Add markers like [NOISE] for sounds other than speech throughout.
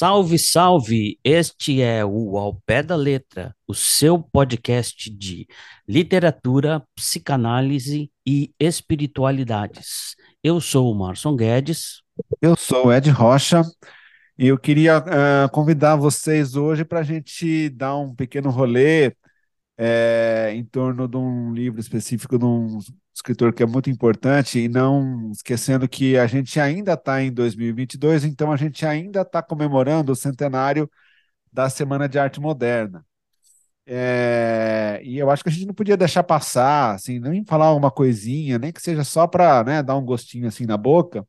Salve, salve! Este é o Ao Pé da Letra, o seu podcast de literatura, psicanálise e espiritualidades. Eu sou o Marson Guedes. Eu sou o Ed Rocha e eu queria uh, convidar vocês hoje para a gente dar um pequeno rolê é, em torno de um livro específico de um escritor que é muito importante, e não esquecendo que a gente ainda está em 2022, então a gente ainda está comemorando o centenário da Semana de Arte Moderna. É, e eu acho que a gente não podia deixar passar, assim, nem falar uma coisinha, nem que seja só para né, dar um gostinho assim na boca,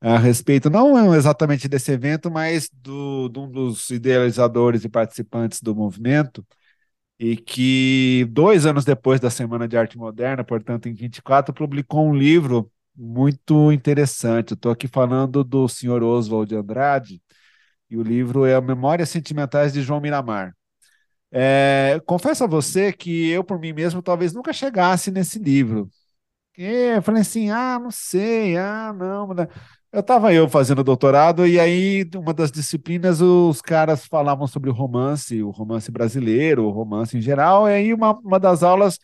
a respeito, não exatamente desse evento, mas do, de um dos idealizadores e participantes do movimento, e que dois anos depois da Semana de Arte Moderna, portanto em 24, publicou um livro muito interessante. Estou aqui falando do senhor Oswald de Andrade, e o livro é Memórias Sentimentais de João Miramar. É, confesso a você que eu, por mim mesmo, talvez nunca chegasse nesse livro. E eu falei assim, ah, não sei, ah, não. Eu estava eu fazendo doutorado e aí uma das disciplinas os caras falavam sobre o romance, o romance brasileiro, o romance em geral, e aí uma, uma das aulas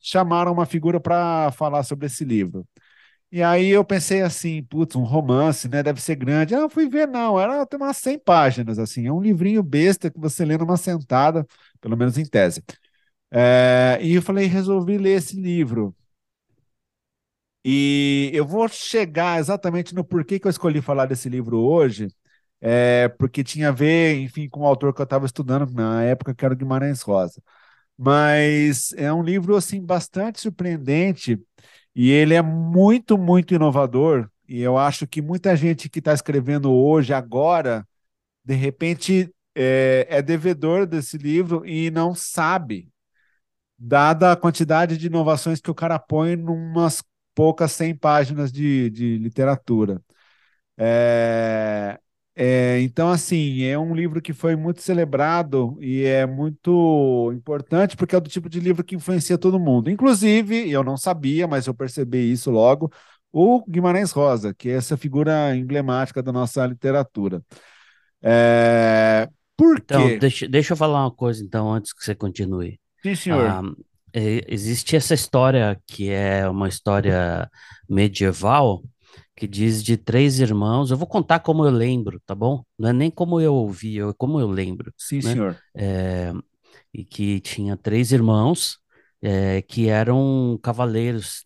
chamaram uma figura para falar sobre esse livro. E aí eu pensei assim, putz, um romance, né, deve ser grande. Ah, fui ver, não, era tem umas 100 páginas, assim, é um livrinho besta que você lê numa sentada, pelo menos em tese. É, e eu falei, resolvi ler esse livro. E eu vou chegar exatamente no porquê que eu escolhi falar desse livro hoje, é, porque tinha a ver, enfim, com o autor que eu estava estudando na época, que era o Guimarães Rosa. Mas é um livro, assim, bastante surpreendente e ele é muito, muito inovador. E eu acho que muita gente que está escrevendo hoje, agora, de repente, é, é devedor desse livro e não sabe, dada a quantidade de inovações que o cara põe numas poucas 100 páginas de, de literatura. É, é, então, assim, é um livro que foi muito celebrado e é muito importante porque é do tipo de livro que influencia todo mundo. Inclusive, eu não sabia, mas eu percebi isso logo, o Guimarães Rosa, que é essa figura emblemática da nossa literatura. É, por então, quê? Deixa, deixa eu falar uma coisa, então, antes que você continue. Sim, senhor. Ah, existe essa história que é uma história medieval que diz de três irmãos. Eu vou contar como eu lembro, tá bom? Não é nem como eu ouvi, é como eu lembro. Sim, né? senhor. É, e que tinha três irmãos é, que eram cavaleiros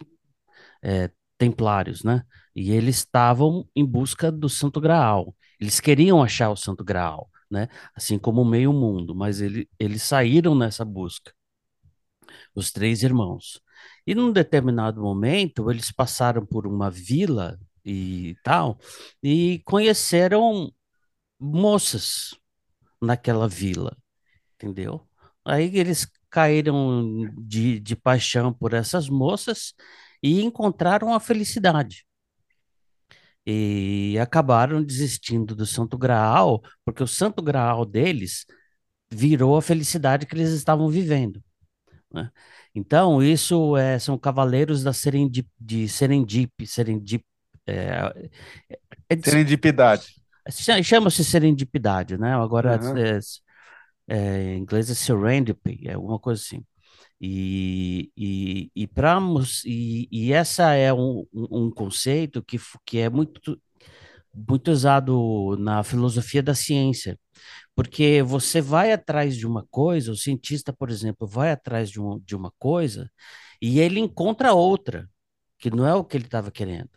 é, templários, né? E eles estavam em busca do Santo Graal. Eles queriam achar o Santo Graal, né? Assim como o meio mundo, mas ele, eles saíram nessa busca os três irmãos. E num determinado momento, eles passaram por uma vila e tal, e conheceram moças naquela vila, entendeu? Aí eles caíram de, de paixão por essas moças e encontraram a felicidade. E acabaram desistindo do Santo Graal, porque o Santo Graal deles virou a felicidade que eles estavam vivendo. Né? Então, isso é, são cavaleiros da serendip, de Serendip, Serendip, é, é, é Serendipidade. Chama-se serendipidade, né? Agora, uhum. em inglês é serendipity, é alguma coisa assim. E, e, e, pra, e, e essa é um, um conceito que, que é muito, muito usado na filosofia da ciência, porque você vai atrás de uma coisa, o cientista, por exemplo, vai atrás de, um, de uma coisa e ele encontra outra, que não é o que ele estava querendo.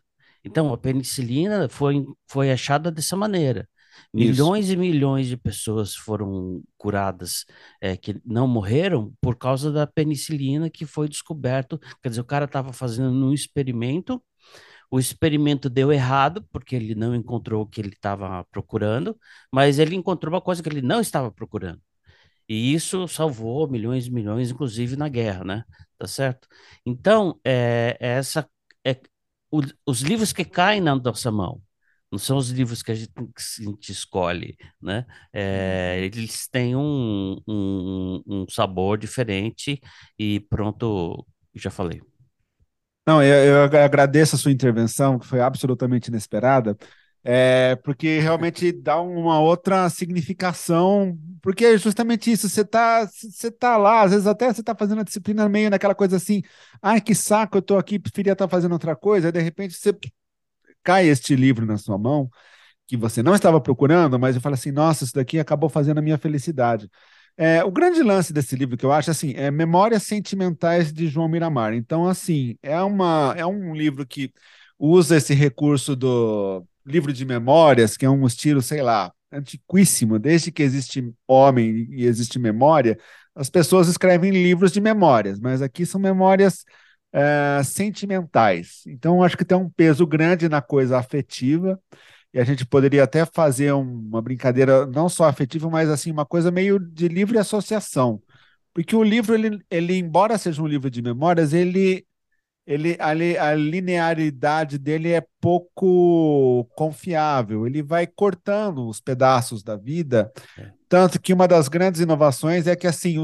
Então, a penicilina foi, foi achada dessa maneira. Milhões Isso. e milhões de pessoas foram curadas é, que não morreram por causa da penicilina que foi descoberto. Quer dizer, o cara estava fazendo um experimento o experimento deu errado, porque ele não encontrou o que ele estava procurando, mas ele encontrou uma coisa que ele não estava procurando. E isso salvou milhões e milhões, inclusive na guerra, né? Tá certo? Então, é, é essa, é, o, os livros que caem na nossa mão, não são os livros que a gente, que a gente escolhe, né? É, eles têm um, um, um sabor diferente e pronto, já falei. Não, eu, eu, agradeço a sua intervenção, que foi absolutamente inesperada. É, porque realmente dá uma outra significação, porque é justamente isso, você tá, você tá lá, às vezes até você tá fazendo a disciplina meio naquela coisa assim, ai que saco, eu tô aqui, preferia estar tá fazendo outra coisa, aí de repente você cai este livro na sua mão, que você não estava procurando, mas eu falo assim, nossa, isso daqui acabou fazendo a minha felicidade. É, o grande lance desse livro que eu acho assim é Memórias Sentimentais de João Miramar. Então, assim, é, uma, é um livro que usa esse recurso do livro de memórias, que é um estilo, sei lá, antiquíssimo, desde que existe homem e existe memória, as pessoas escrevem livros de memórias, mas aqui são memórias é, sentimentais. Então, acho que tem um peso grande na coisa afetiva e a gente poderia até fazer uma brincadeira não só afetiva, mas assim uma coisa meio de livre associação, porque o livro ele, ele embora seja um livro de memórias, ele ele a, a linearidade dele é pouco confiável. Ele vai cortando os pedaços da vida, é. tanto que uma das grandes inovações é que assim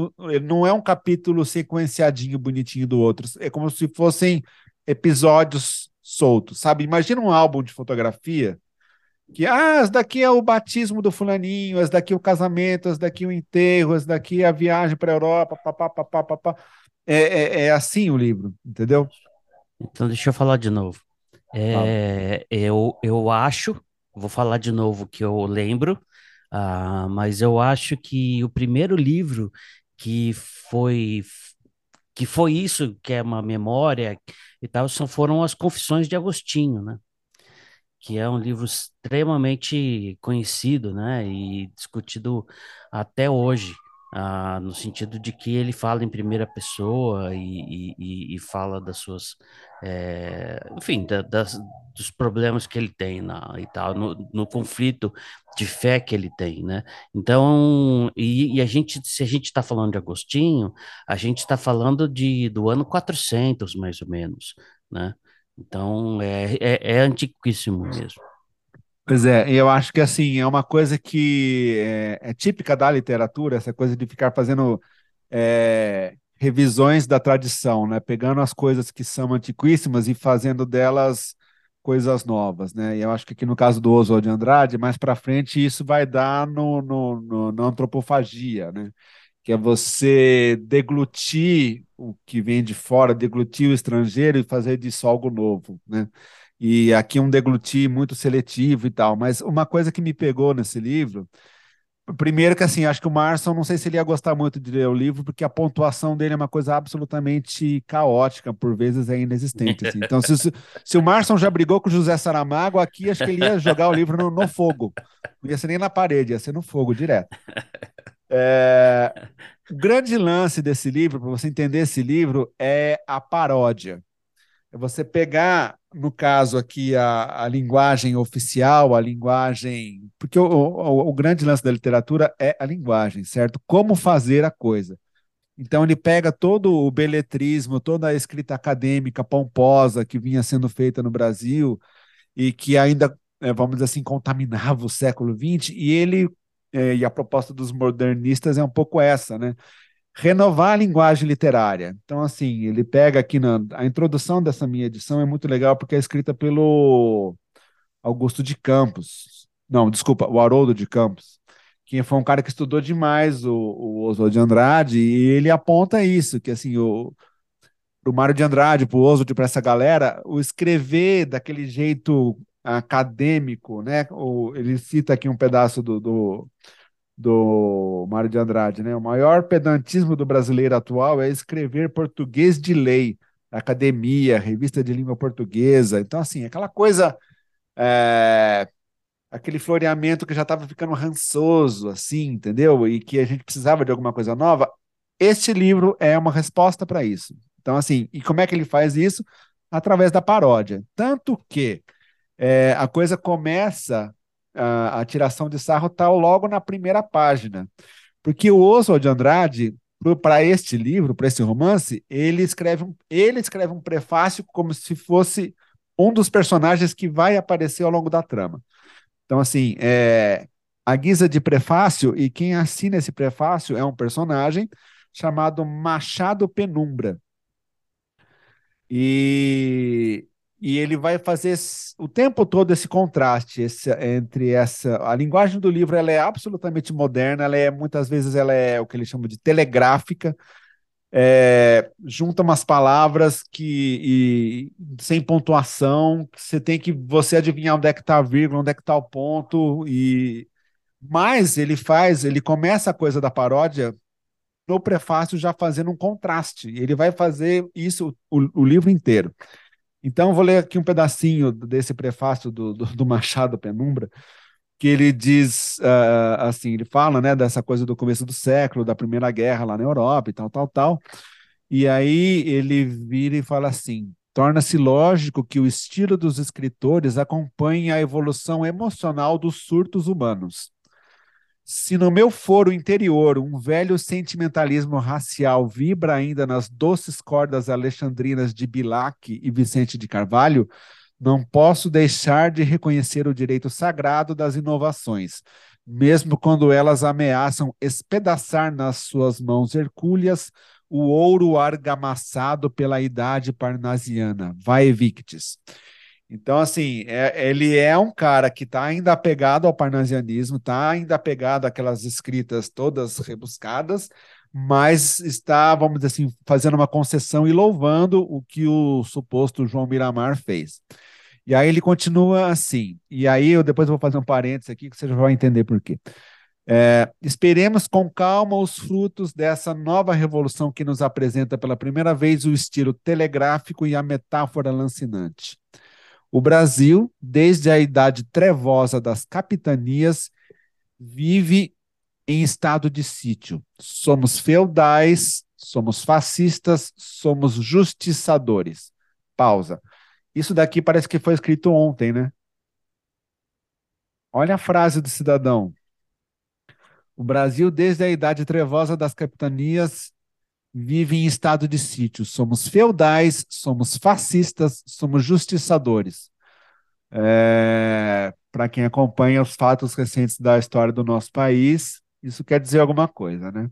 não é um capítulo sequenciadinho bonitinho do outro, é como se fossem episódios soltos, sabe? Imagina um álbum de fotografia que ah, esse daqui é o batismo do fulaninho, esse daqui é o casamento, esse daqui é o enterro, esse daqui é a viagem para a Europa, papá, papá, papá. É, é, é, assim o livro, entendeu? Então deixa eu falar de novo. É, eu, eu acho, vou falar de novo que eu lembro, uh, mas eu acho que o primeiro livro que foi que foi isso, que é uma memória e tal, são, foram as Confissões de Agostinho, né? Que é um livro extremamente conhecido, né, e discutido até hoje, ah, no sentido de que ele fala em primeira pessoa e, e, e fala das suas, é, enfim, da, das, dos problemas que ele tem na, e tal, no, no, conflito de fé que ele tem, né? Então, e, e a gente, se a gente está falando de Agostinho, a gente está falando de, do ano 400, mais ou menos, né? Então, é, é, é antiquíssimo mesmo. Pois é, eu acho que assim, é uma coisa que é, é típica da literatura, essa coisa de ficar fazendo é, revisões da tradição, né? Pegando as coisas que são antiquíssimas e fazendo delas coisas novas, né? E eu acho que aqui no caso do Oswald de Andrade, mais para frente isso vai dar no, no, no, na antropofagia, né? Que é você deglutir o que vem de fora, deglutir o estrangeiro e fazer disso algo novo, né? E aqui um deglutir muito seletivo e tal. Mas uma coisa que me pegou nesse livro, primeiro que assim, acho que o Marson, não sei se ele ia gostar muito de ler o livro, porque a pontuação dele é uma coisa absolutamente caótica, por vezes é inexistente. Assim. Então, se, se o Marson já brigou com o José Saramago, aqui acho que ele ia jogar o livro no, no fogo. Não ia ser nem na parede, ia ser no fogo direto. É, o grande lance desse livro, para você entender esse livro, é a paródia. É você pegar, no caso aqui, a, a linguagem oficial, a linguagem. Porque o, o, o grande lance da literatura é a linguagem, certo? Como fazer a coisa. Então ele pega todo o beletrismo, toda a escrita acadêmica pomposa que vinha sendo feita no Brasil e que ainda, é, vamos dizer assim, contaminava o século XX, e ele e a proposta dos modernistas é um pouco essa, né? Renovar a linguagem literária. Então, assim, ele pega aqui na a introdução dessa minha edição é muito legal porque é escrita pelo Augusto de Campos. Não, desculpa, o Haroldo de Campos, que foi um cara que estudou demais o, o Oswald de Andrade, e ele aponta isso, que assim, o, pro Mário de Andrade, pro Oswald, para essa galera, o escrever daquele jeito acadêmico, né? O, ele cita aqui um pedaço do, do, do Mário de Andrade, né? O maior pedantismo do brasileiro atual é escrever português de lei, academia, revista de língua portuguesa. Então, assim, aquela coisa. É, aquele floreamento que já estava ficando rançoso, assim, entendeu? E que a gente precisava de alguma coisa nova. Este livro é uma resposta para isso. Então, assim, e como é que ele faz isso? Através da paródia. Tanto que é, a coisa começa, a, a tiração de sarro está logo na primeira página. Porque o Oswald de Andrade, para este livro, para esse romance, ele escreve, um, ele escreve um prefácio como se fosse um dos personagens que vai aparecer ao longo da trama. Então, assim, é, a guisa de prefácio, e quem assina esse prefácio é um personagem chamado Machado Penumbra. E e ele vai fazer o tempo todo esse contraste esse, entre essa a linguagem do livro ela é absolutamente moderna ela é muitas vezes ela é o que ele chama de telegráfica. É, junta umas palavras que e, sem pontuação você tem que você adivinhar onde é que está a vírgula onde é que está o ponto e mas ele faz ele começa a coisa da paródia no prefácio já fazendo um contraste. Ele vai fazer isso o, o livro inteiro então, vou ler aqui um pedacinho desse prefácio do, do, do Machado Penumbra, que ele diz uh, assim: ele fala né, dessa coisa do começo do século, da Primeira Guerra lá na Europa e tal, tal, tal. E aí ele vira e fala assim: torna-se lógico que o estilo dos escritores acompanhe a evolução emocional dos surtos humanos. Se no meu foro interior um velho sentimentalismo racial vibra ainda nas doces cordas alexandrinas de Bilac e Vicente de Carvalho, não posso deixar de reconhecer o direito sagrado das inovações, mesmo quando elas ameaçam espedaçar nas suas mãos hercúleas o ouro argamassado pela idade parnasiana. Vai victis. Então, assim, é, ele é um cara que está ainda apegado ao parnasianismo, está ainda apegado àquelas escritas todas rebuscadas, mas está, vamos dizer assim, fazendo uma concessão e louvando o que o suposto João Miramar fez. E aí ele continua assim, e aí eu depois vou fazer um parênteses aqui que você já vai entender por quê. É, esperemos com calma os frutos dessa nova revolução que nos apresenta pela primeira vez o estilo telegráfico e a metáfora lancinante. O Brasil, desde a idade trevosa das capitanias, vive em estado de sítio. Somos feudais, somos fascistas, somos justiçadores. Pausa. Isso daqui parece que foi escrito ontem, né? Olha a frase do cidadão. O Brasil, desde a idade trevosa das capitanias, vive em estado de sítio. Somos feudais, somos fascistas, somos justiçadores. É, Para quem acompanha os fatos recentes da história do nosso país, isso quer dizer alguma coisa, né?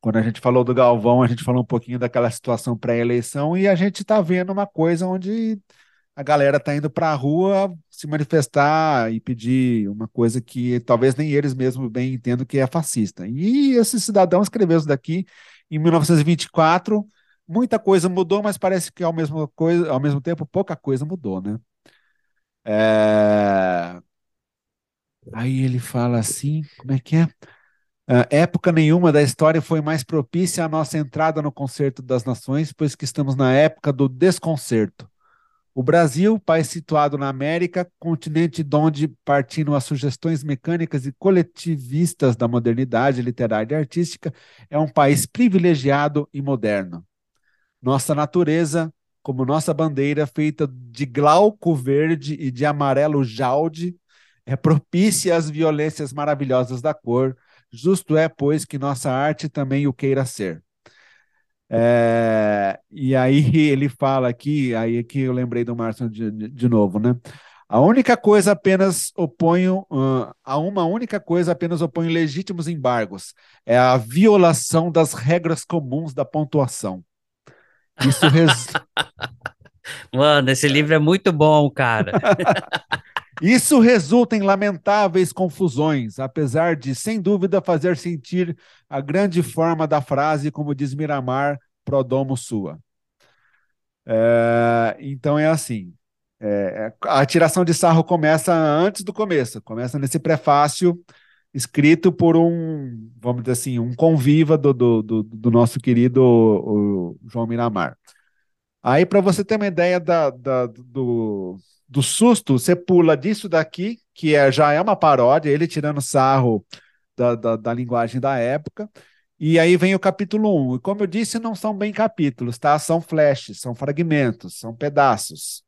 Quando a gente falou do Galvão, a gente falou um pouquinho daquela situação pré-eleição e a gente está vendo uma coisa onde a galera está indo para a rua se manifestar e pedir uma coisa que talvez nem eles mesmos bem entendam que é fascista. E esse cidadão escreveu isso daqui em 1924, muita coisa mudou, mas parece que ao mesmo, coisa, ao mesmo tempo pouca coisa mudou, né? É... Aí ele fala assim, como é que é? Uh, época nenhuma da história foi mais propícia à nossa entrada no concerto das nações, pois que estamos na época do desconcerto. O Brasil, país situado na América, continente de onde partindo as sugestões mecânicas e coletivistas da modernidade literária e artística, é um país privilegiado e moderno. Nossa natureza, como nossa bandeira, feita de glauco verde e de amarelo jaude, é propícia às violências maravilhosas da cor. Justo é, pois, que nossa arte também o queira ser. É, e aí [LAUGHS] ele fala aqui, aí que eu lembrei do Márcio de, de, de, novo, né? A única coisa apenas oponho, uh, a uma única coisa apenas oponho legítimos embargos, é a violação das regras comuns da pontuação. Isso res... [LAUGHS] Mano, esse livro é muito bom, cara. [LAUGHS] Isso resulta em lamentáveis confusões, apesar de, sem dúvida, fazer sentir a grande forma da frase, como diz Miramar, pro domo sua. É, então é assim. É, a tiração de sarro começa antes do começo, começa nesse prefácio escrito por um, vamos dizer assim, um conviva do, do, do, do nosso querido João Miramar. Aí, para você ter uma ideia da, da, do, do susto, você pula disso daqui, que é, já é uma paródia, ele tirando sarro da, da, da linguagem da época, e aí vem o capítulo 1. E como eu disse, não são bem capítulos, tá? São flashes, são fragmentos, são pedaços.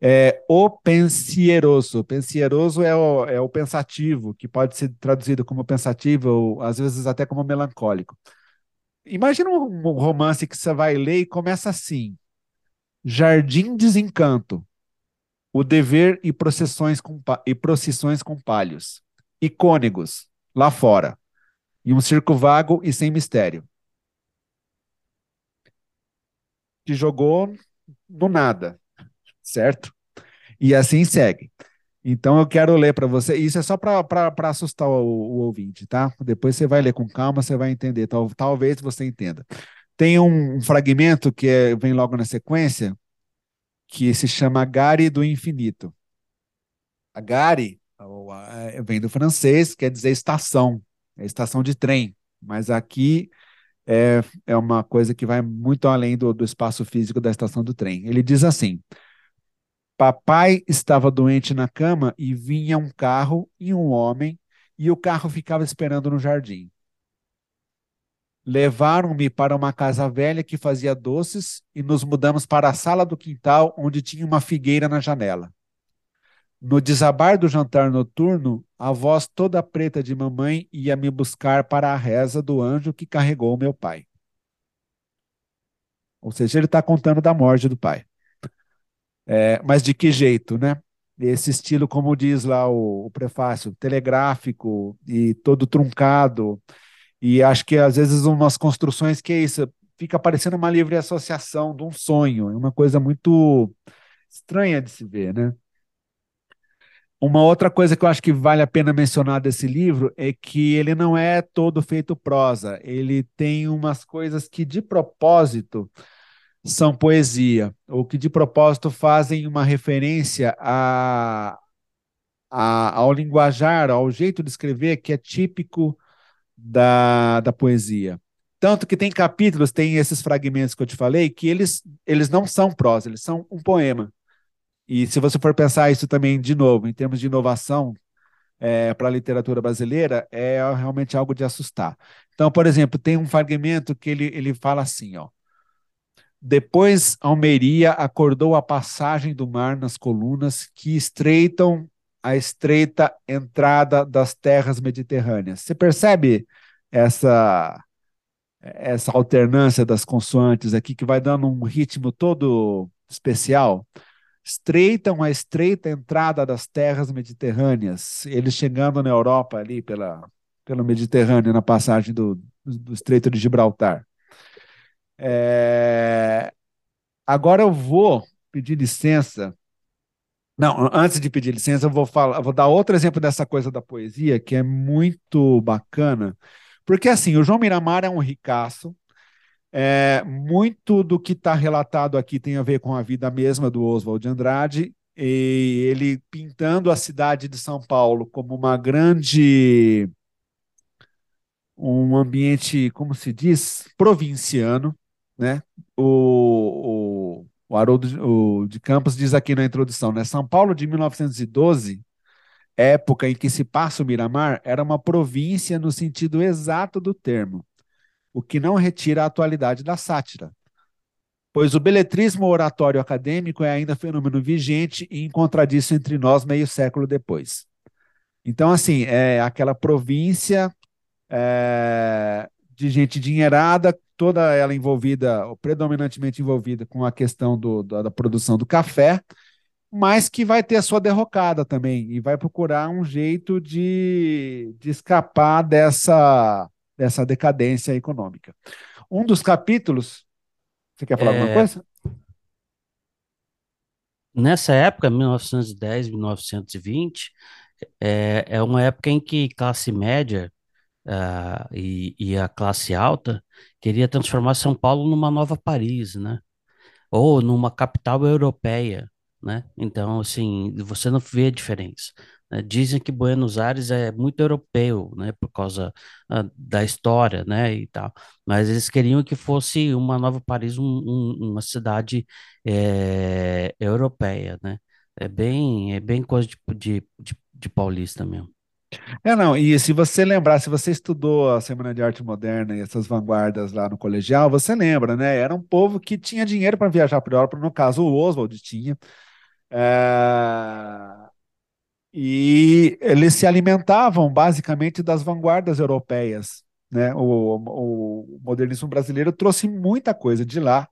É, o pensieroso. Pensieroso é o, é o pensativo, que pode ser traduzido como pensativo, ou às vezes até como melancólico. Imagina um romance que você vai ler e começa assim: Jardim Desencanto o dever e procissões com, e procissões com palhos, icônegos, lá fora, e um circo vago e sem mistério. Que jogou no nada. certo? E assim segue. Então eu quero ler para você. Isso é só para assustar o, o, ouvinte, tá? Depois você vai ler com calma, você vai entender. Tal, talvez você entenda. Tem um, um fragmento que é, vem logo na sequência, que se chama Gare do Infinito. A Gare é, vem do francês, quer dizer estação, é estação de trem. Mas aqui é, é uma coisa que vai muito além do, do espaço físico da estação do trem. Ele diz assim: Papai estava doente na cama e vinha um carro e um homem, e o carro ficava esperando no jardim. Levaram-me para uma casa velha que fazia doces e nos mudamos para a sala do quintal, onde tinha uma figueira na janela. No desabar do jantar noturno, a voz toda preta de mamãe ia me buscar para a reza do anjo que carregou meu pai. Ou seja, ele está contando da morte do pai. É, mas de que jeito, né? Esse estilo, como diz lá o, o prefácio, telegráfico e todo truncado. E acho que às vezes umas construções que é isso, fica parecendo uma livre associação de um sonho, é uma coisa muito estranha de se ver, né? Uma outra coisa que eu acho que vale a pena mencionar desse livro é que ele não é todo feito prosa, ele tem umas coisas que de propósito são poesia, ou que de propósito fazem uma referência a, a, ao linguajar, ao jeito de escrever que é típico da, da poesia. Tanto que tem capítulos, tem esses fragmentos que eu te falei, que eles, eles não são prosa, eles são um poema. E se você for pensar isso também de novo, em termos de inovação é, para a literatura brasileira, é realmente algo de assustar. Então, por exemplo, tem um fragmento que ele, ele fala assim, ó. Depois Almeria acordou a passagem do mar nas colunas que estreitam a estreita entrada das terras mediterrâneas. Você percebe essa essa alternância das consoantes aqui que vai dando um ritmo todo especial? Estreitam a estreita entrada das terras mediterrâneas, eles chegando na Europa ali pela, pelo Mediterrâneo na passagem do, do Estreito de Gibraltar. É... Agora eu vou pedir licença. Não, antes de pedir licença, eu vou falar, vou dar outro exemplo dessa coisa da poesia que é muito bacana, porque assim, o João Miramar é um ricaço. É, muito do que está relatado aqui tem a ver com a vida mesma do Oswald de Andrade, e ele pintando a cidade de São Paulo como uma grande um ambiente, como se diz, provinciano, né? O, o, o Haroldo o, de Campos diz aqui na introdução, né? São Paulo de 1912, época em que se passa o Miramar, era uma província no sentido exato do termo, o que não retira a atualidade da sátira. Pois o beletrismo oratório acadêmico é ainda fenômeno vigente e encontradiço entre nós meio século depois. Então, assim, é aquela província é, de gente dinheirada toda ela envolvida, predominantemente envolvida com a questão do, da, da produção do café, mas que vai ter a sua derrocada também e vai procurar um jeito de, de escapar dessa, dessa decadência econômica. Um dos capítulos. Você quer falar é... alguma coisa? Nessa época, 1910, 1920, é, é uma época em que classe média uh, e, e, a classe alta queria transformar São Paulo numa nova Paris, né? Ou numa capital europeia, né? Então, assim, você não vê a diferença. Né? Dizem que Buenos Aires é muito europeu, né? Por causa uh, da história, né? E tal. Mas eles queriam que fosse uma nova Paris, um, um, uma cidade é, europeia, né? É bem, é bem coisa de, de, de, de paulista mesmo. É, não, e se você lembrar, se você estudou a Semana de Arte Moderna e essas vanguardas lá no colegial, você lembra, né? Era um povo que tinha dinheiro para viajar para a Europa, no caso o Oswald tinha. É... E eles se alimentavam basicamente das vanguardas europeias. Né? O, o, modernismo brasileiro trouxe muita coisa de lá.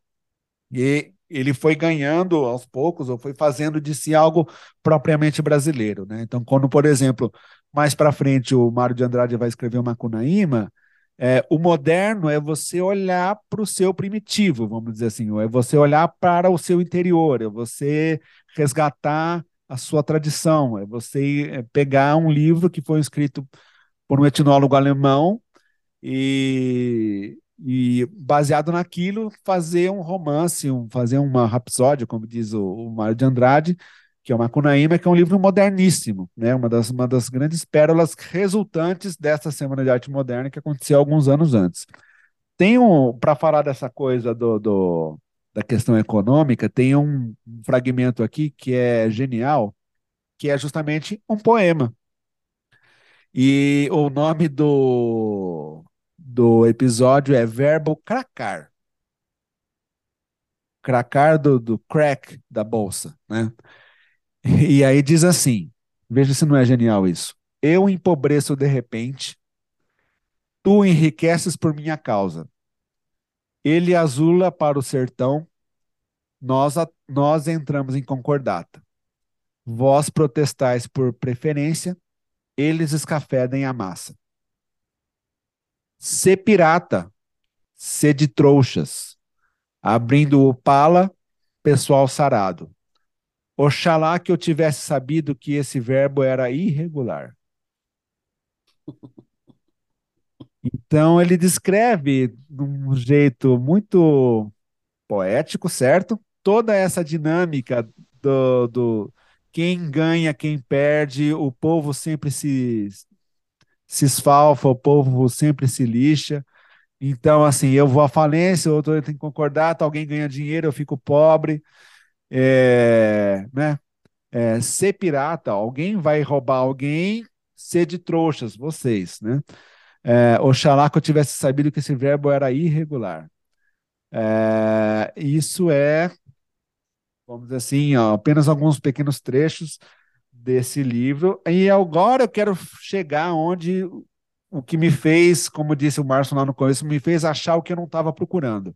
E ele foi ganhando aos poucos, ou foi fazendo de si algo propriamente brasileiro. Né? Então, quando, por exemplo, mais para frente o Mário de Andrade vai escrever uma Cunaíma, É, o moderno é você olhar para o seu primitivo, vamos dizer assim, é você olhar para o seu interior, é você resgatar a sua tradição, é você é, pegar um livro que foi escrito por um etnólogo alemão e, e baseado naquilo fazer um romance, um, fazer uma rapsódia, como diz o, o Mário de Andrade, que é o Macunaíma, que é um livro moderníssimo, né? uma, das, uma das grandes pérolas resultantes dessa Semana de Arte Moderna que aconteceu alguns anos antes. Tem um, para falar dessa coisa do, do, da questão econômica, tem um, um fragmento aqui que é genial, que é justamente um poema. E o nome do, do episódio é Verbo Cracar. Cracar do, do crack da bolsa, né? [LAUGHS] E aí diz assim: veja se não é genial isso. Eu empobreço de repente, tu enriqueces por minha causa. Ele azula para o sertão, nós, nós entramos em concordata. Vós protestais por preferência, eles escafedem a massa. Se pirata, se de trouxas, abrindo o pala, pessoal sarado. Oxalá que eu tivesse sabido que esse verbo era irregular. Então ele descreve de um jeito muito poético, certo? Toda essa dinâmica do, do quem ganha, quem perde, o povo sempre se, se esfalfa, o povo sempre se lixa. Então, assim, eu vou à falência, o outro tem que concordar, alguém ganha dinheiro, eu fico pobre é, né? É, ser pirata, alguém vai roubar alguém, ser de trouxas, vocês, né? É, oxalá que eu tivesse sabido que esse verbo era irregular. É, isso é, vamos dizer assim, ó, apenas alguns pequenos trechos desse livro. E agora eu quero chegar onde o que me fez, como disse o Márcio lá no começo, me fez achar o que eu não estava procurando.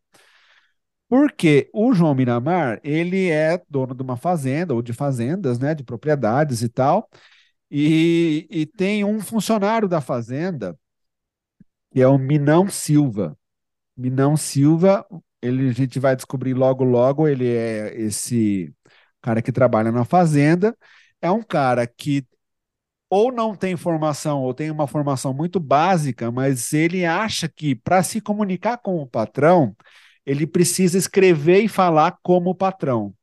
Porque o João Miramar, ele é dono de uma fazenda, ou de fazendas, né, de propriedades e tal, e, e tem um funcionário da fazenda, que é o Minão Silva. Minão Silva, ele, a gente vai descobrir logo, logo, ele é esse cara que trabalha na fazenda, é um cara que ou não tem formação, ou tem uma formação muito básica, mas ele acha que para se comunicar com o patrão, ele precisa escrever e falar como patrão.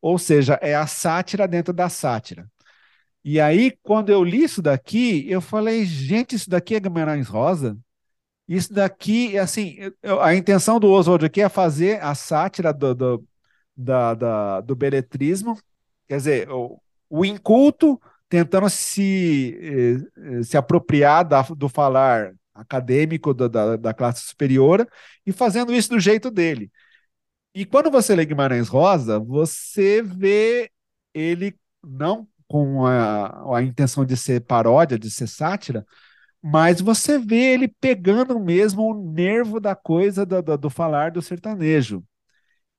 Ou seja, é a sátira dentro da sátira. E aí, quando eu li isso daqui, eu falei, gente, isso daqui é Guimarães Rosa? Isso daqui, assim, eu, a intenção do Oswald aqui é fazer a sátira do, do, da, da, do beletrismo, quer dizer, o, o inculto tentando se, eh, se apropriar da, do falar acadêmico da, da, da classe superior e fazendo isso do jeito dele. E quando você lê Guimarães Rosa, você vê ele não com a, a intenção de ser paródia, de ser sátira, mas você vê ele pegando mesmo o nervo da coisa do, do, do, falar do sertanejo.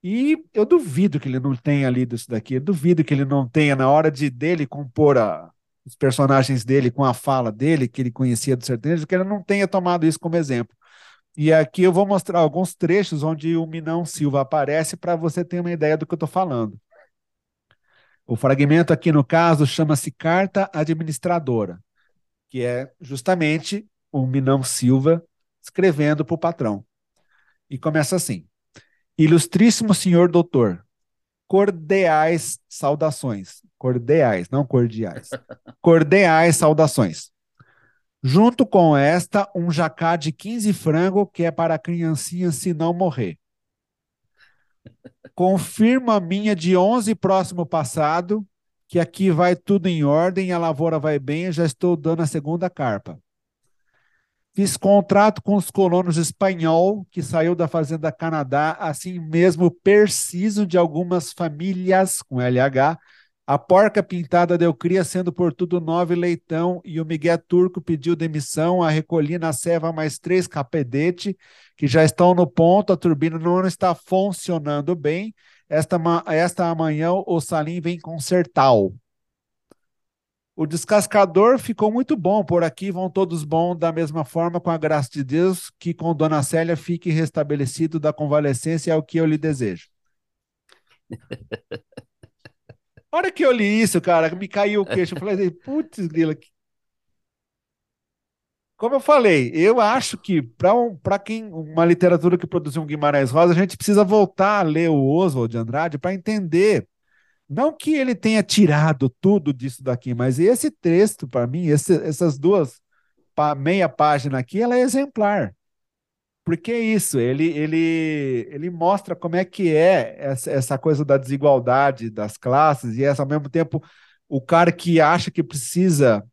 E eu duvido que ele não tenha lido isso daqui, eu duvido que ele não tenha, na hora de dele compor a, os personagens dele com a fala dele, que ele conhecia do sertanejo, que ele não tenha tomado isso como exemplo. E aqui eu vou mostrar alguns trechos onde o Minão Silva aparece para você ter uma ideia do que eu estou falando. O fragmento aqui, no caso, chama-se Carta Administradora, que é justamente o Minão Silva escrevendo para o patrão. E começa assim: Ilustríssimo senhor doutor, cordiais saudações. Cordiais, não cordiais. cordiais saudações. Junto com esta, um jacá de 15 frango que é para a criancinha se não morrer. Confirma minha de 11 próximo passado, que aqui vai tudo em ordem, a lavoura vai bem, já estou dando a segunda carpa. Fiz contrato com os colonos espanhol que saiu da fazenda Canadá, assim mesmo preciso de algumas famílias com LH. A porca pintada deu cria, sendo por tudo nove leitão, e o Miguel Turco pediu demissão. A recolhi na ceva mais três capedete, que já estão no ponto. A turbina não está funcionando bem. Esta, esta amanhã o Salim vem consertar. O descascador ficou muito bom, por aqui vão todos bons da mesma forma, com a graça de Deus, que com Dona Célia fique restabelecido da convalescência, é o que eu lhe desejo. A hora que eu li isso, cara, me caiu o queixo. Eu falei assim, putz, grila. Como eu falei, eu acho que para um, quem uma literatura que produziu um Guimarães Rosa, a gente precisa voltar a ler o Oswald de Andrade para entender não que ele tenha tirado tudo disso daqui, mas esse texto, para mim, esse, essas duas meia página aqui, ela é exemplar. Porque é isso, ele, ele, ele mostra como é que é essa, essa coisa da desigualdade das classes e essa, ao mesmo tempo o cara que acha que precisa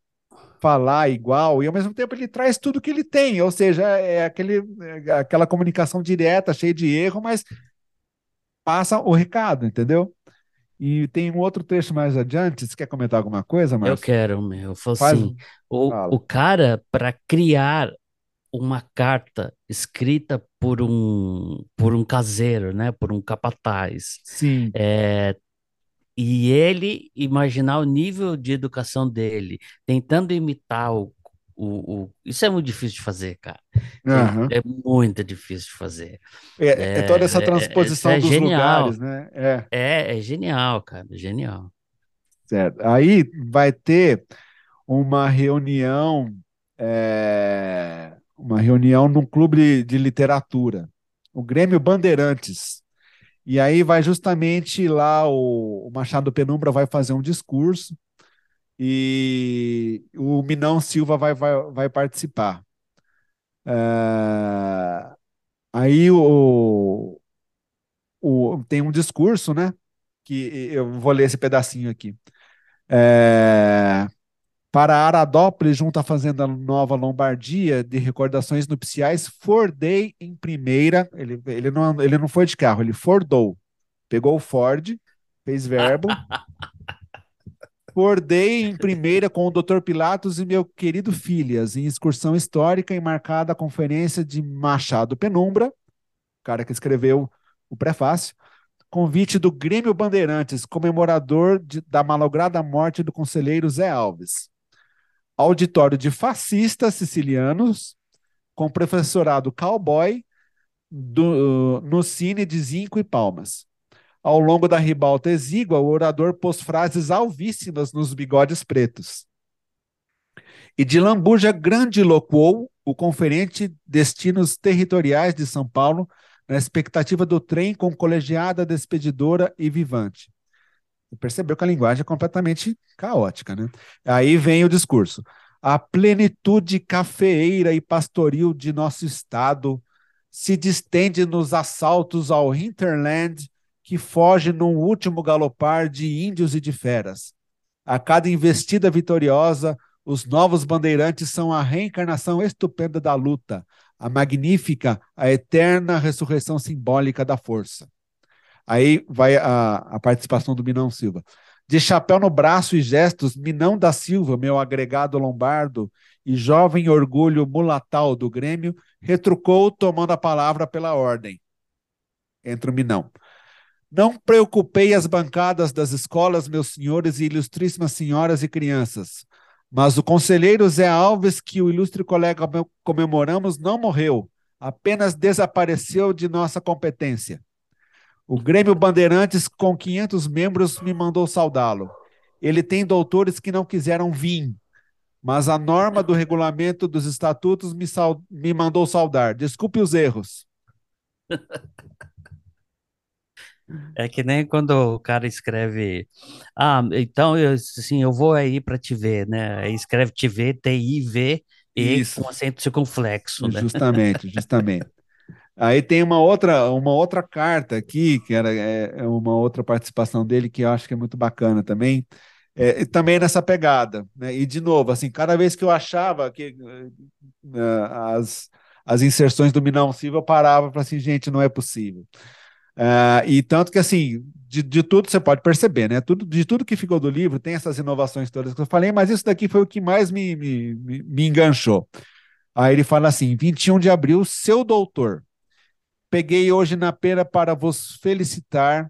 falar igual e ao mesmo tempo ele traz tudo que ele tem, ou seja, é aquele, é aquela comunicação direta, cheia de erro, mas passa o recado, entendeu? E tem um outro trecho mais adiante. Você quer comentar alguma coisa, Márcio? Eu quero, meu. Eu falo assim: o, o cara, para criar uma carta escrita por um, por um caseiro, né? Por um capataz. Sim. É, e ele imaginar o nível de educação dele, tentando imitar o, o, o, isso é muito difícil de fazer, cara. Uhum. É, é, muito difícil de fazer. É, é, é toda essa é, transposição dos genial. lugares, né? É. é, é genial, cara, genial. Certo. Aí vai ter uma reunião, uma reunião num clube de literatura, o Grêmio Bandeirantes. E aí vai justamente lá o, o Machado Penumbra vai fazer um discurso e o Minão Silva vai, vai, vai participar. É, aí o, o, tem um discurso, né? Que eu vou ler esse pedacinho aqui. É, para Aradópolis, junto à Fazenda Nova Lombardia, de recordações nupciais, fordei em primeira. Ele, ele, não, ele não foi de carro, ele fordou. Pegou o Ford, fez verbo. [LAUGHS] Acordei em primeira com o Dr. Pilatos e meu querido Filhas, em excursão histórica e marcada a conferência de Machado Penumbra, cara que escreveu o prefácio, convite do Grêmio Bandeirantes, comemorador de, da malograda morte do conselheiro Zé Alves. Auditório de fascistas sicilianos, com professorado cowboy, do, no cine de zinco e palmas. Ao longo da ribalta exígua, o orador pôs frases alvíssimas nos bigodes pretos. E de lambuja grandiloquou o conferente Destinos Territoriais de São Paulo na expectativa do trem com colegiada despedidora e vivante. Percebeu que a linguagem é completamente caótica, né? Aí vem o discurso. A plenitude cafeeira e pastoril de nosso estado se distende nos assaltos ao hinterland que foge num último galopar de índios e de feras. A cada investida vitoriosa, os novos bandeirantes são a reencarnação estupenda da luta, a magnífica, a eterna ressurreição simbólica da força. Aí vai a, a participação do Minão Silva. De chapéu no braço e gestos, Minão da Silva, meu agregado lombardo e jovem orgulho mulatal do Grêmio, retrucou tomando a palavra pela ordem. Entra o Minão. Não preocupei as bancadas das escolas, meus senhores e ilustríssimas senhoras e crianças. Mas o conselheiro Zé Alves, que o ilustre colega comemoramos, não morreu, apenas desapareceu de nossa competência. O Grêmio Bandeirantes, com 500 membros, me mandou saudá-lo. Ele tem doutores que não quiseram vir, mas a norma do regulamento dos estatutos me, me mandou saudar. Desculpe os erros. [LAUGHS] É que nem quando o cara escreve, ah, então eu, assim, eu vou aí para te ver, né? Aí escreve te ver, T-I-V, e com acento circunflexo, né? Justamente, justamente. Aí tem uma outra, uma outra carta aqui, que era é, é, uma outra participação dele que eu acho que é muito bacana também, é, também nessa pegada, né? E de novo, assim, cada vez que eu achava que uh, as, as inserções do Minão Silva, eu parava para assim, gente, não é possível. Uh, e tanto que, assim, de, de, tudo você pode perceber, né? Tudo, de tudo que ficou do livro, tem essas inovações todas que eu falei, mas isso daqui foi o que mais me, me, me, enganchou. Aí ele fala assim: 21 de abril, seu doutor, peguei hoje na pena para vos felicitar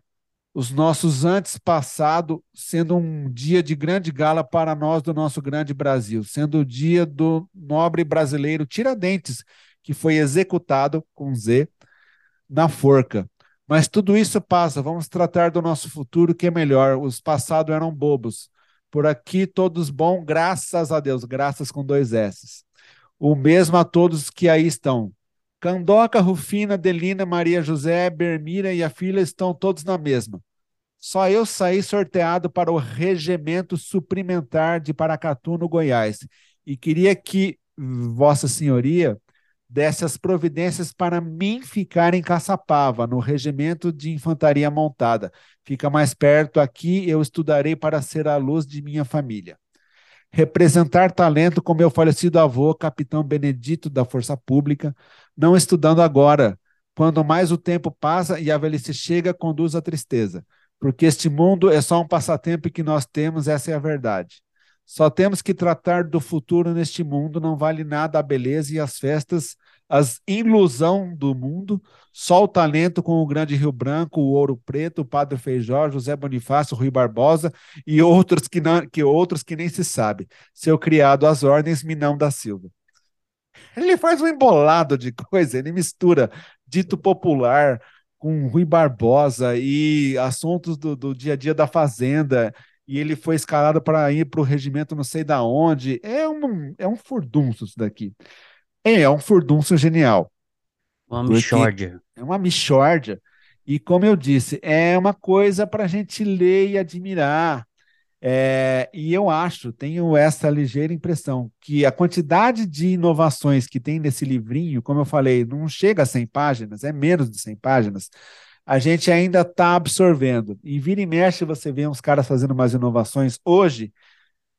os nossos antes passado sendo um dia de grande gala para nós do nosso grande Brasil, sendo o dia do nobre brasileiro Tiradentes, que foi executado com Z na forca. Mas tudo isso passa, vamos tratar do nosso futuro que é melhor. Os passados eram bobos. Por aqui todos bom, graças a Deus, graças com dois S. O mesmo a todos que aí estão. Candoca, Rufina, Delina, Maria José, Bermira e a filha estão todos na mesma. Só eu saí sorteado para o regimento suprimentar de Paracatu, no Goiás. E queria que Vossa Senhoria desse as providências para mim ficar em Caçapava, no regimento de infantaria montada. Fica mais perto aqui, eu estudarei para ser a luz de minha família representar talento com meu falecido avô, capitão Benedito da Força Pública, não estudando agora. Quando mais o tempo passa e a velhice chega, conduz à tristeza. Porque este mundo é só um passatempo que nós temos, essa é a verdade. Só temos que tratar do futuro neste mundo, não vale nada a beleza e as festas as ilusão do mundo, só o talento com o Grande Rio Branco, o Ouro Preto, o Padre Feijó, José Bonifácio, Rui Barbosa e outros que, não, que outros que nem se sabe. Seu criado às ordens, Minão da Silva. Ele faz um embolado de [LAUGHS] coisa, ele mistura dito popular com Rui Barbosa e assuntos do, do dia a dia da fazenda e ele foi escalado para ir para o regimento não sei da onde. É um, é um furdunço isso daqui. É, é um furdunço genial. Uma mixórdia. É uma mixórdia. E como eu disse, é uma coisa para a gente ler e admirar. É, e eu acho, tenho essa ligeira impressão, que a quantidade de inovações que tem nesse livrinho, como eu falei, não chega a 100 páginas, é menos de 100 páginas, a gente ainda está absorvendo. E vira e mexe, você vê uns caras fazendo umas inovações hoje,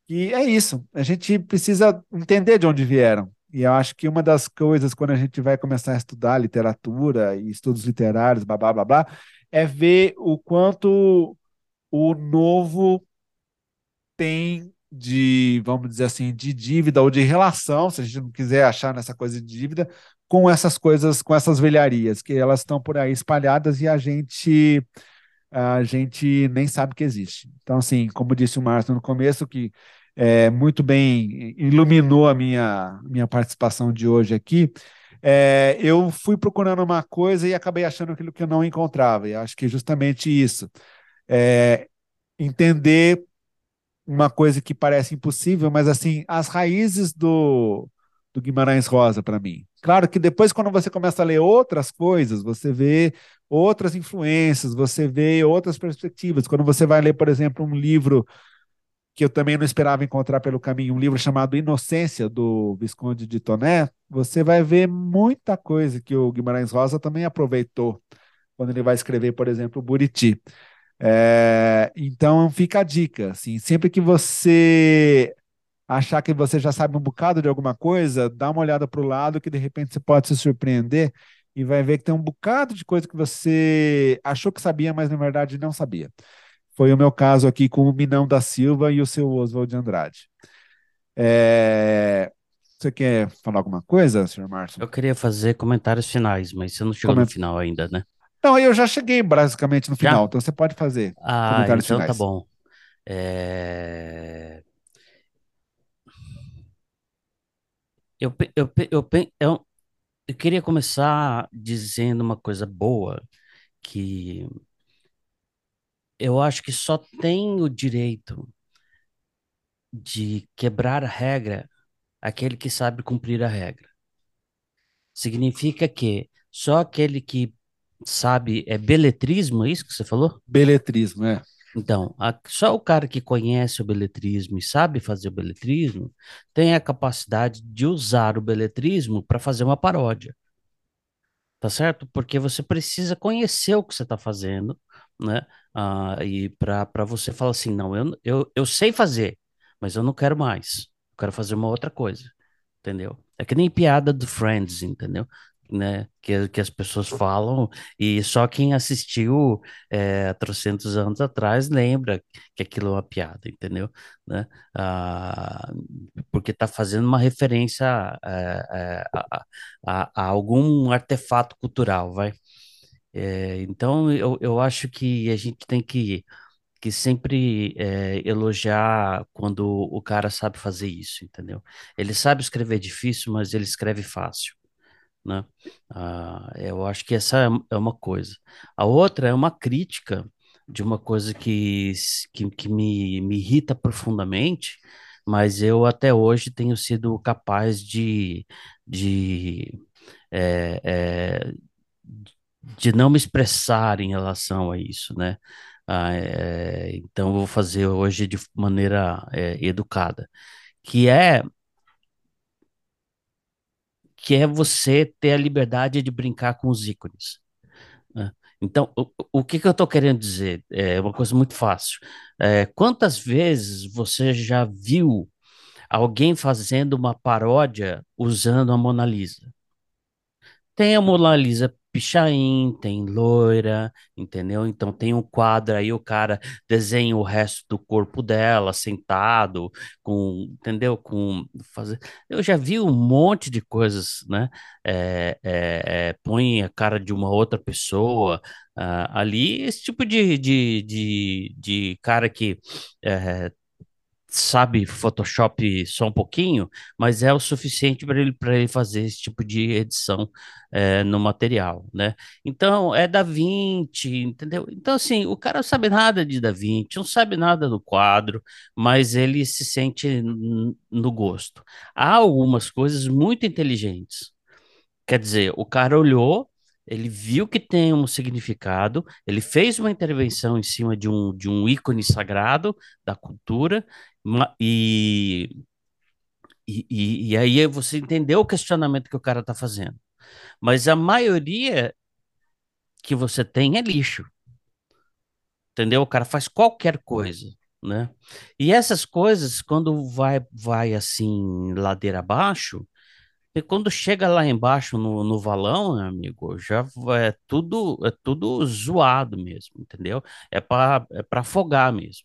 e é isso, a gente precisa entender de onde vieram. E eu acho que uma das coisas, quando a gente vai começar a estudar literatura e estudos literários, blá, blá, blá, blá é ver o quanto o novo tem de, vamos dizer assim, de dívida ou de relação, se a gente não quiser achar nessa coisa de dívida, com essas coisas, com essas velharias, que elas estão por aí espalhadas e a gente a gente nem sabe que existe. Então, assim, como disse o Márcio no começo, que é, muito bem iluminou a minha, minha participação de hoje aqui. É, eu fui procurando uma coisa e acabei achando aquilo que eu não encontrava. E acho que justamente isso. É, entender uma coisa que parece impossível, mas assim, as raízes do, do Guimarães Rosa para mim. Claro que depois, quando você começa a ler outras coisas, você vê outras influências, você vê outras perspectivas. Quando você vai ler, por exemplo, um livro que eu também não esperava encontrar pelo caminho, um livro chamado Inocência, do Visconde de Toné, você vai ver muita coisa que o Guimarães Rosa também aproveitou quando ele vai escrever, por exemplo, Buriti. É, então fica a dica, assim, sempre que você achar que você já sabe um bocado de alguma coisa, dá uma olhada para o lado que de repente você pode se surpreender e vai ver que tem um bocado de coisa que você achou que sabia, mas na verdade não sabia. Foi o meu caso aqui com o Minão da Silva e o seu Oswald de Andrade. É... Você quer falar alguma coisa, senhor Márcio? Eu queria fazer comentários finais, mas você não chegou no final ainda, né? Não, eu já cheguei basicamente no final, já? então você pode fazer ah, comentários então tá finais. tá bom. É... Eu, eu, eu, eu, eu queria começar dizendo uma coisa boa, que eu acho que só tem o direito de quebrar a regra aquele que sabe cumprir a regra. Significa que só aquele que sabe, é beletrismo, é isso que você falou? Beletrismo, é. Então, a, só o cara que conhece o beletrismo e sabe fazer o beletrismo tem a capacidade de usar o beletrismo para fazer uma paródia. Tá certo? Porque você precisa conhecer o que você está fazendo né? Ah, e para você falar assim, não, eu, eu, eu sei fazer, mas eu não quero mais, eu quero fazer uma outra coisa, entendeu? É que nem piada do Friends, entendeu? Né, que, que as pessoas falam, e só quem assistiu é, trocentos anos atrás lembra que aquilo é uma piada, entendeu? Né? Ah, porque está fazendo uma referência a, a, a, a, algum artefato cultural, vai. É, então, eu, eu acho que a gente tem que, que sempre é, elogiar quando o cara sabe fazer isso, entendeu? Ele sabe escrever difícil, mas ele escreve fácil, né? Ah, eu acho que essa é é uma coisa. A outra é uma crítica de uma coisa que, que, que me, me irrita profundamente, mas eu até hoje tenho sido capaz de, de é, é, de não me expressar em relação a isso, né? Ah, é, então, vou fazer hoje de maneira é, educada, que é que é você ter a liberdade de brincar com os ícones. né? Então, o, o que que eu estou querendo dizer? É uma coisa muito fácil. É, quantas vezes você já viu alguém fazendo uma paródia usando a Mona Lisa? Tem a Mona Lisa Pichain, tem loira, entendeu? Então tem um quadro aí, o cara desenha o resto do corpo dela, sentado, com, entendeu? Com fazer. Eu já vi um monte de coisas, né? É, é, é, põe a cara de uma outra pessoa ah, ali, esse tipo de, de, de, de cara que é, sabe Photoshop só um pouquinho, mas é o suficiente para ele, ele fazer esse tipo de edição é, no material, né? Então, é Da Vinci, entendeu? Então, assim, o cara não sabe nada de Da Vinci, não sabe nada do quadro, mas ele se sente no gosto. Há algumas coisas muito inteligentes. Quer dizer, o cara olhou, ele viu que tem um significado, ele fez uma intervenção em cima de um, de um ícone sagrado da cultura, e, e, e aí você entendeu o questionamento que o cara está fazendo. Mas a maioria que você tem é lixo, entendeu? O cara faz qualquer coisa, né? E essas coisas, quando vai, vai assim, ladeira abaixo, E quando chega lá embaixo no, no valão, meu amigo, já é tudo é tudo zoado mesmo, entendeu? É para é para afogar mesmo.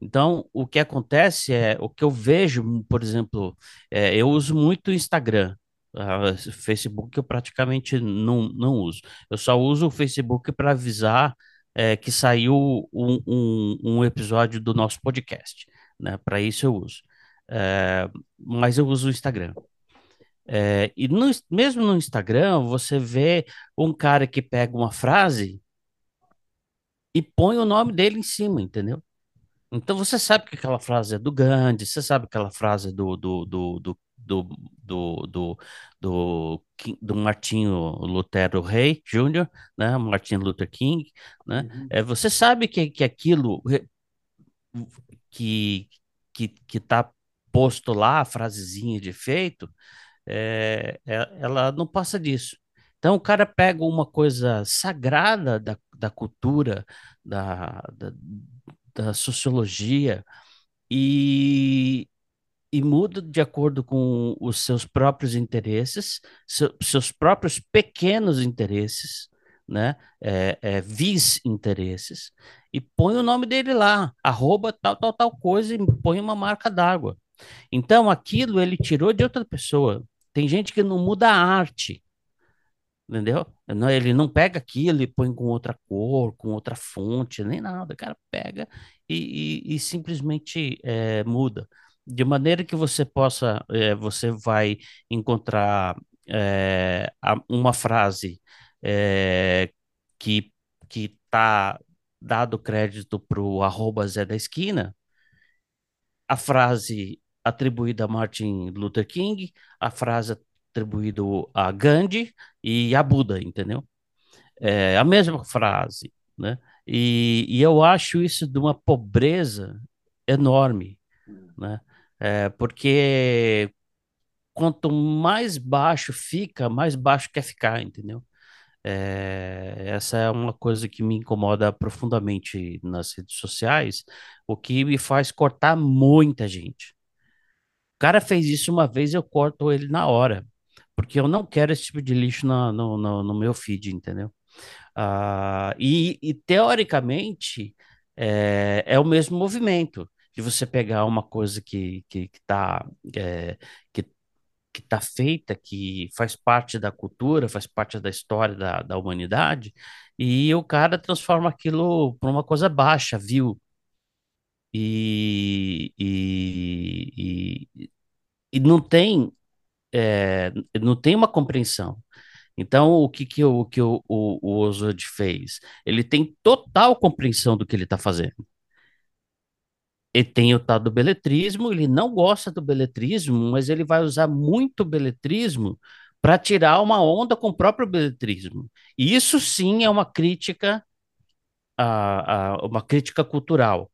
Então, o que acontece é o que eu vejo, por exemplo, é, eu uso muito o Instagram. Ah, Facebook eu praticamente não, não uso. Eu só uso o Facebook para avisar é, que saiu um, um, um episódio do nosso podcast, né? Para isso eu uso. É, mas eu uso o Instagram. É, e no, mesmo no Instagram, você vê um cara que pega uma frase e põe o nome dele em cima, entendeu? Então você sabe que aquela frase é do Gandhi, você sabe que aquela frase é do, do, do, do, do, do, do, do, do Martinho Lutero Rey Jr., né? Martin Luther King, né? Uhum. É, você sabe que, que aquilo que, que, que tá posto lá, a frasezinha de efeito, é, é- ela não passa disso. Então, o cara pega uma coisa sagrada da, da cultura, da, da, da sociologia, e, e muda de acordo com os seus próprios interesses, seu- seus próprios pequenos interesses, né? É, é, vis interesses, e põe o nome dele lá, arroba tal, tal, tal coisa, e põe uma marca d'água. Então, aquilo ele tirou de outra pessoa. Tem gente que não muda a arte, entendeu? Ele não pega aquilo e põe com outra cor, com outra fonte, nem nada. O cara pega e, e- e simplesmente é, muda. De maneira que você possa, é, você vai encontrar é, uma frase é, que que está dado crédito para o arroba Zé da Esquina, a frase atribuída a Martin Luther King, a frase atribuída a Gandhi e a Buda, entendeu? É a mesma frase, né? E, e eu acho isso de uma pobreza enorme, né? É, porque quanto mais baixo fica, mais baixo quer ficar, entendeu? É, essa é uma coisa que me incomoda profundamente nas redes sociais, o que me faz cortar muita gente. Cara fez isso uma vez, eu corto ele na hora, porque eu não quero esse tipo de lixo no, no, no meu feed, entendeu? Ah, e, e, teoricamente é, é o mesmo movimento de você pegar uma coisa que que, que é, que que está feita, que faz parte da cultura, faz parte da história da, da humanidade, e o cara transforma aquilo para uma coisa baixa, viu? E, e, e, não tem é, não tem uma compreensão. Então, o que, que, o, que o, o, o Oswald fez? Ele tem total compreensão do que ele está fazendo. Ele tem o tal do beletrismo, ele não gosta do beletrismo, mas ele vai usar muito beletrismo para tirar uma onda com o próprio beletrismo. E isso sim é uma crítica, a, a, uma crítica cultural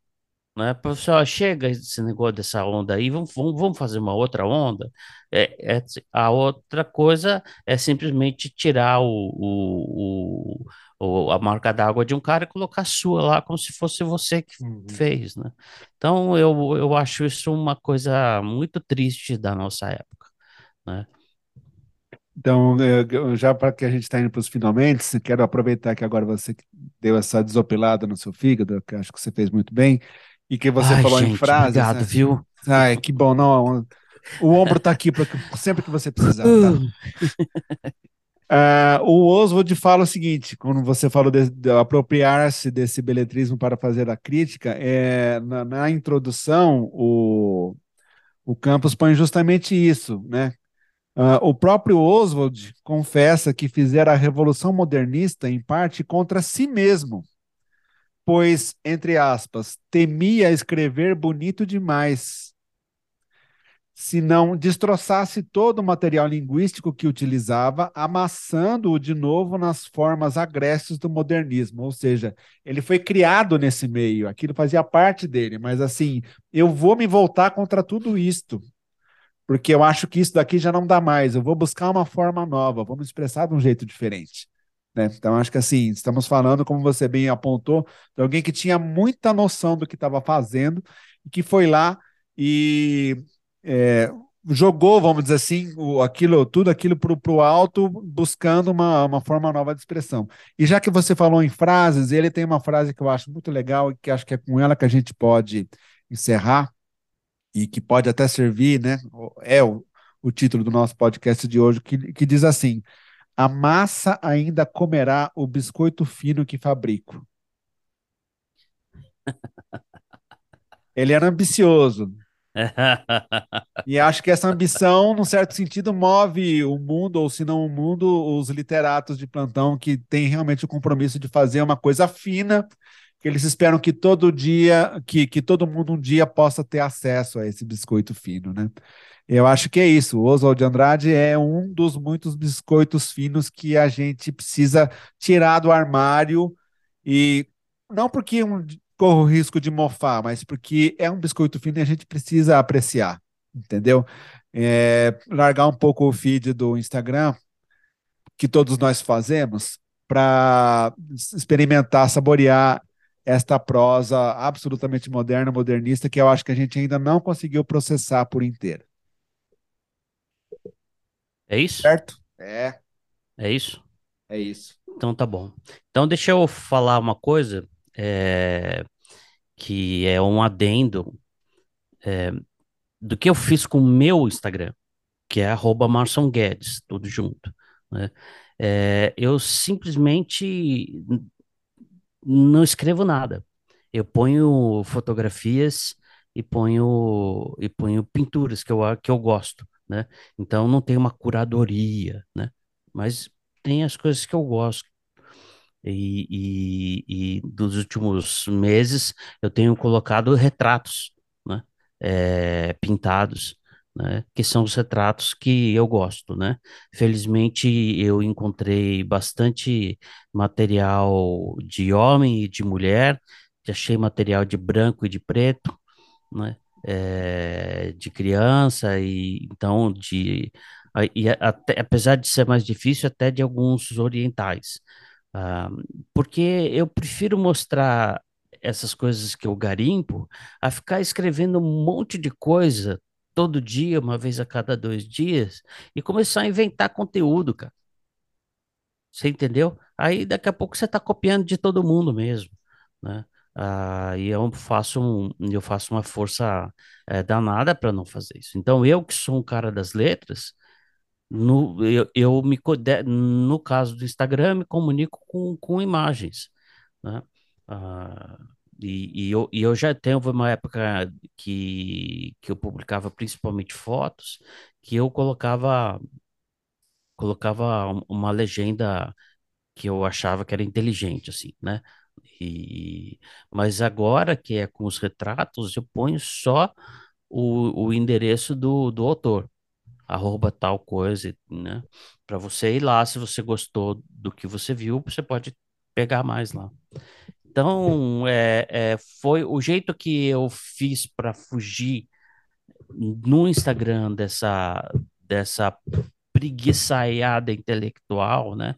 né? Professor, chega esse negócio dessa onda aí, vamos, vamos, vamos fazer uma outra onda. É, é, a outra coisa é simplesmente tirar o, o, o, a marca d'água de um cara e colocar a sua lá, como se fosse você que uhum. fez, né? Então, eu, eu acho isso uma coisa muito triste da nossa época, né? Então, já para que a gente está indo para os finalmente, quero aproveitar que agora você deu essa desopilada no seu fígado, que acho que você fez muito bem, e que você Ai, falou gente, em frases. Obrigado, né? viu? Ai, que bom, não. O ombro está aqui para sempre que você precisar. Tá? Uh, [LAUGHS] o Oswald fala o seguinte, quando você falou de, de apropriar-se desse beletrismo para fazer a crítica, é, na, na, introdução, o, o Campos põe justamente isso, né? Uh, o próprio Oswald confessa que fizera a Revolução Modernista, em parte, contra si mesmo, pois, entre aspas, temia escrever bonito demais, se não destroçasse todo o material linguístico que utilizava, amassando-o de novo nas formas agrestes do modernismo. Ou seja, ele foi criado nesse meio, aquilo fazia parte dele, mas assim, eu vou me voltar contra tudo isto. Porque eu acho que isso daqui já não dá mais. Eu vou buscar uma forma nova, me expressar de um jeito diferente. Né? Então, acho que assim, estamos falando, como você bem apontou, de alguém que tinha muita noção do que estava fazendo e que foi lá e é, jogou, vamos dizer assim, o, aquilo, tudo aquilo para o alto, buscando uma, uma forma nova de expressão. E já que você falou em frases, ele tem uma frase que eu acho muito legal e que acho que é com ela que a gente pode encerrar e que pode até servir, né? É o, o título do nosso podcast de hoje, que, que diz assim a massa ainda comerá o biscoito fino que fabrico. [LAUGHS] Ele era ambicioso. [LAUGHS] e acho que essa ambição, num certo sentido, move o mundo, ou se não o mundo, os literatos de plantão que têm realmente o compromisso de fazer uma coisa fina, que eles esperam que todo dia, que, que todo mundo um dia possa ter acesso a esse biscoito fino, né? Eu acho que é isso. O Oswald de Andrade é um dos muitos biscoitos finos que a gente precisa tirar do armário e não porque um, o risco de mofar, mas porque é um biscoito fino e a gente precisa apreciar, entendeu? É, largar um pouco o feed do Instagram, que todos nós fazemos, para experimentar, saborear esta prosa absolutamente moderna, modernista, que eu acho que a gente ainda não conseguiu processar por inteiro. É isso? Certo? É. É isso? É isso. Então tá bom. Então deixa eu falar uma coisa é, que é um adendo é, do que eu fiz com o meu Instagram, que é arroba Marson Guedes, tudo junto. Né? É, eu simplesmente não escrevo nada. Eu ponho fotografias e ponho, e ponho pinturas que eu, que eu gosto né? Então não tem uma curadoria, né? Mas tem as coisas que eu gosto. E, e, e dos últimos meses eu tenho colocado retratos, né? É, pintados, né? Que são os retratos que eu gosto, né? Felizmente eu encontrei bastante material de homem e de mulher, achei material de branco e de preto, né? É, de criança e então de e até, apesar de ser mais difícil até de alguns orientais. Ah, porque eu prefiro mostrar essas coisas que eu garimpo a ficar escrevendo um monte de coisa todo dia uma vez a cada dois dias e começar a inventar conteúdo cara. Você entendeu? Aí daqui a pouco você está copiando de todo mundo mesmo né ah, e eu faço, um, eu faço uma força é, danada para não fazer isso. Então, eu que sou um cara das letras, No, eu, eu me, no caso do Instagram, me comunico com, com imagens, né? Ah, e, e, eu, e eu já tenho uma época que, que eu publicava principalmente fotos, que eu colocava colocava uma legenda que eu achava que era inteligente, assim, né? E, mas agora que é com os retratos, eu ponho só o, o endereço do, do autor, arroba tal coisa, né? Para você ir lá, se você gostou do que você viu, você pode pegar mais lá. Então, é, é, foi o jeito que eu fiz para fugir no Instagram dessa, dessa preguiçaiada intelectual, né?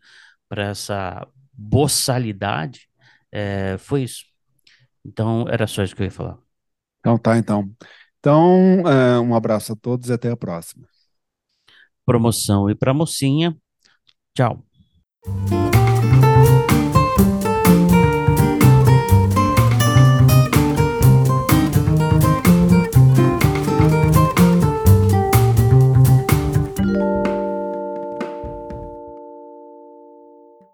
Para essa boçalidade, é, foi isso. Então, era só isso que eu ia falar. Então tá, então. Então, uh, um abraço a todos e até a próxima. Promoção e para mocinha. Tchau.